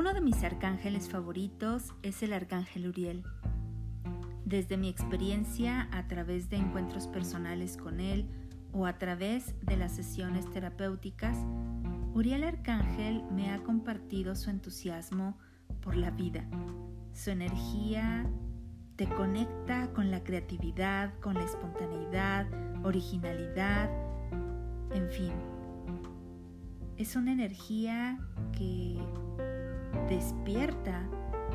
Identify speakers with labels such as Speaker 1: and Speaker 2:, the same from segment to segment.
Speaker 1: Uno de mis arcángeles favoritos es el arcángel Uriel. Desde mi experiencia a través de encuentros personales con él o a través de las sesiones terapéuticas, Uriel Arcángel me ha compartido su entusiasmo por la vida. Su energía te conecta con la creatividad, con la espontaneidad, originalidad, en fin. Es una energía que despierta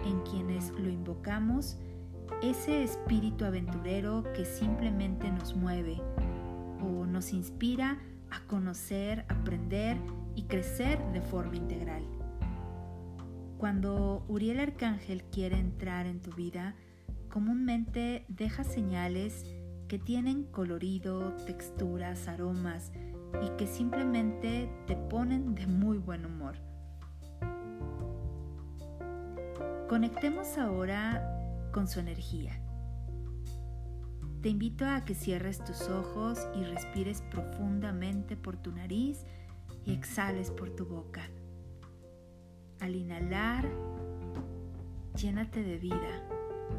Speaker 1: en quienes lo invocamos ese espíritu aventurero que simplemente nos mueve o nos inspira a conocer, aprender y crecer de forma integral. Cuando Uriel Arcángel quiere entrar en tu vida, comúnmente deja señales que tienen colorido, texturas, aromas y que simplemente te ponen de muy buen humor. Conectemos ahora con su energía. Te invito a que cierres tus ojos y respires profundamente por tu nariz y exhales por tu boca. Al inhalar, llénate de vida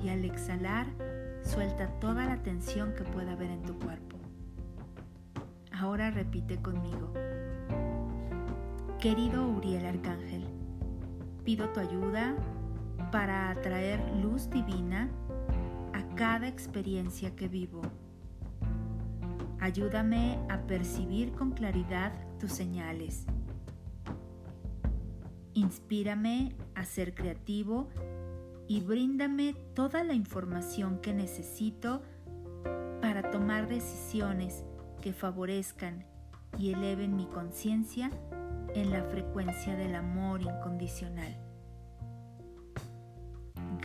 Speaker 1: y al exhalar, suelta toda la tensión que pueda haber en tu cuerpo. Ahora repite conmigo. Querido Uriel Arcángel, pido tu ayuda para atraer luz divina a cada experiencia que vivo. Ayúdame a percibir con claridad tus señales. Inspírame a ser creativo y bríndame toda la información que necesito para tomar decisiones que favorezcan y eleven mi conciencia en la frecuencia del amor incondicional.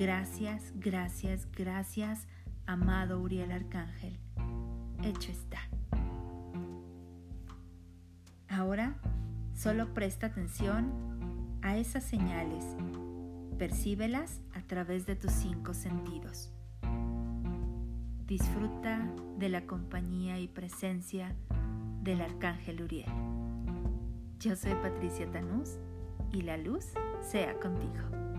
Speaker 1: Gracias, gracias, gracias, amado Uriel Arcángel. Hecho está. Ahora solo presta atención a esas señales. Percíbelas a través de tus cinco sentidos. Disfruta de la compañía y presencia del Arcángel Uriel. Yo soy Patricia Tanús y la luz sea contigo.